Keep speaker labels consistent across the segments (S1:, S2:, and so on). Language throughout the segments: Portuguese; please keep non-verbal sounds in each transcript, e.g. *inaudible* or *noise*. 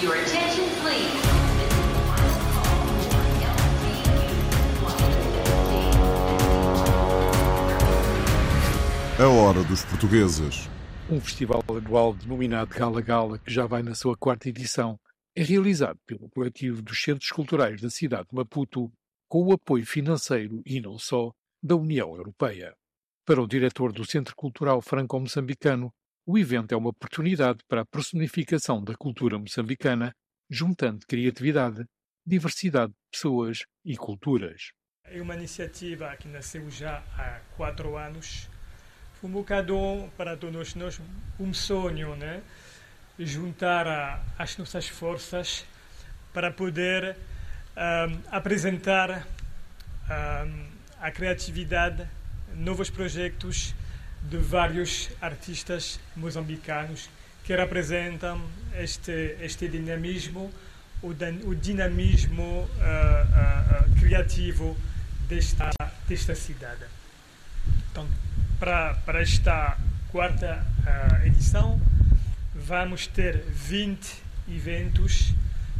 S1: Your attention, please.
S2: A hora dos portugueses.
S3: Um festival anual denominado Gala Gala, que já vai na sua quarta edição, é realizado pelo coletivo dos Centros Culturais da cidade de Maputo, com o apoio financeiro e não só da União Europeia. Para o diretor do Centro Cultural Franco-Moçambicano, o evento é uma oportunidade para a personificação da cultura moçambicana, juntando criatividade, diversidade de pessoas e culturas.
S4: É uma iniciativa que nasceu já há quatro anos um bocado para todos nós um sonho, né? Juntar as nossas forças para poder um, apresentar um, a criatividade, novos projetos de vários artistas moçambicanos que representam este, este dinamismo, o, o dinamismo uh, uh, criativo desta, desta cidade. Então, para, para esta quarta uh, edição, vamos ter 20 eventos,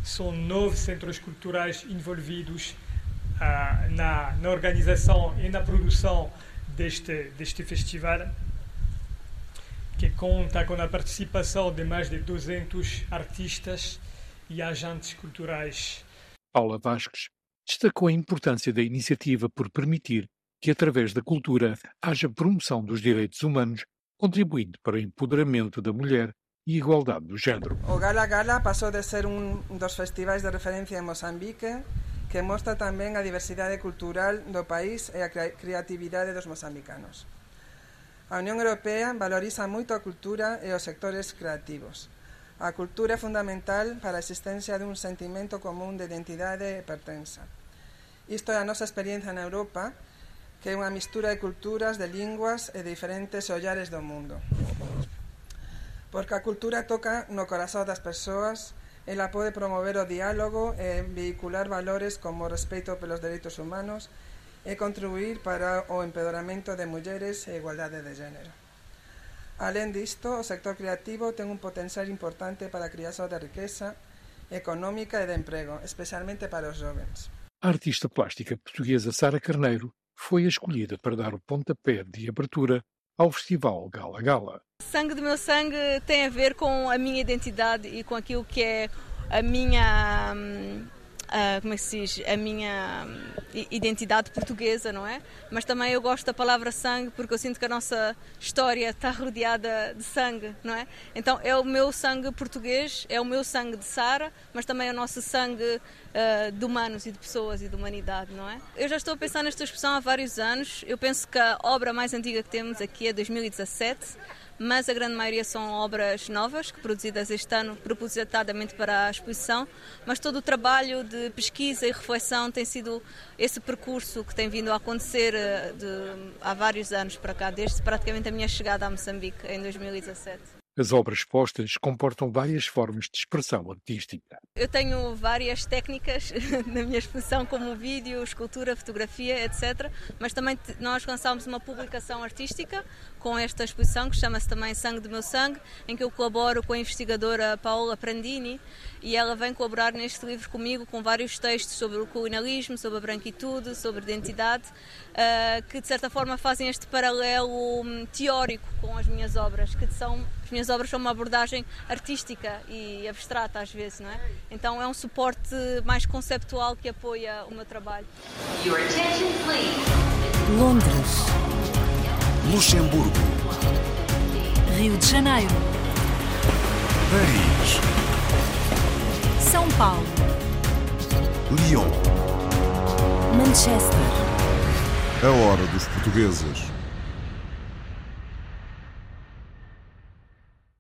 S4: são nove centros culturais envolvidos na, na organização e na produção deste, deste festival, que conta com a participação de mais de 200 artistas e agentes culturais.
S3: Paula Vasques destacou a importância da iniciativa por permitir que, através da cultura, haja promoção dos direitos humanos, contribuindo para o empoderamento da mulher e igualdade do género.
S5: O Gala Gala passou de ser um dos festivais de referência em Moçambique, que mostra tamén a diversidade cultural do país e a creatividade dos moçambicanos. A Unión Europea valoriza moito a cultura e os sectores creativos. A cultura é fundamental para a existencia dun sentimento común de identidade e pertenza. Isto é a nosa experiencia na Europa, que é unha mistura de culturas, de linguas e de diferentes ollares do mundo. Porque a cultura toca no corazón das persoas, ela pode promover o diálogo e vehicular valores como respeito pelos dereitos humanos e contribuir para o empedoramento de mulleres e igualdade de género. Alén disto, o sector creativo ten un potencial importante para a criação de riqueza económica e de emprego, especialmente para os jovens.
S3: A artista plástica portuguesa Sara Carneiro foi escolhida para dar o pontapé de abertura ao festival Gala Gala.
S6: Sangue do meu sangue tem a ver com a minha identidade e com aquilo que é a minha hum, uh, como é que se diz, a minha hum, identidade portuguesa, não é? Mas também eu gosto da palavra sangue porque eu sinto que a nossa história está rodeada de sangue, não é? Então é o meu sangue português, é o meu sangue de Sara, mas também é o nosso sangue uh, de humanos e de pessoas e de humanidade, não é? Eu já estou a pensar nesta expressão há vários anos. Eu penso que a obra mais antiga que temos aqui é 2017 mas a grande maioria são obras novas, produzidas este ano propositadamente para a exposição, mas todo o trabalho de pesquisa e reflexão tem sido esse percurso que tem vindo a acontecer eh, de, há vários anos para cá, desde praticamente a minha chegada a Moçambique em 2017.
S3: As obras expostas comportam várias formas de expressão artística.
S6: Eu tenho várias técnicas *laughs* na minha exposição, como vídeo, escultura, fotografia, etc. Mas também nós lançámos uma publicação artística com esta exposição, que chama-se também Sangue do Meu Sangue, em que eu colaboro com a investigadora Paola Prandini e ela vem colaborar neste livro comigo com vários textos sobre o colonialismo, sobre a branquitude, sobre identidade, uh, que de certa forma fazem este paralelo um, teórico com as minhas obras, que são as minhas obras são uma abordagem artística e abstrata às vezes, não é? Então é um suporte mais conceptual que apoia o meu trabalho.
S7: Londres.
S8: Luxemburgo.
S7: Rio de Janeiro.
S8: Paris.
S7: São Paulo.
S8: Lyon.
S7: Manchester.
S2: A hora dos portugueses.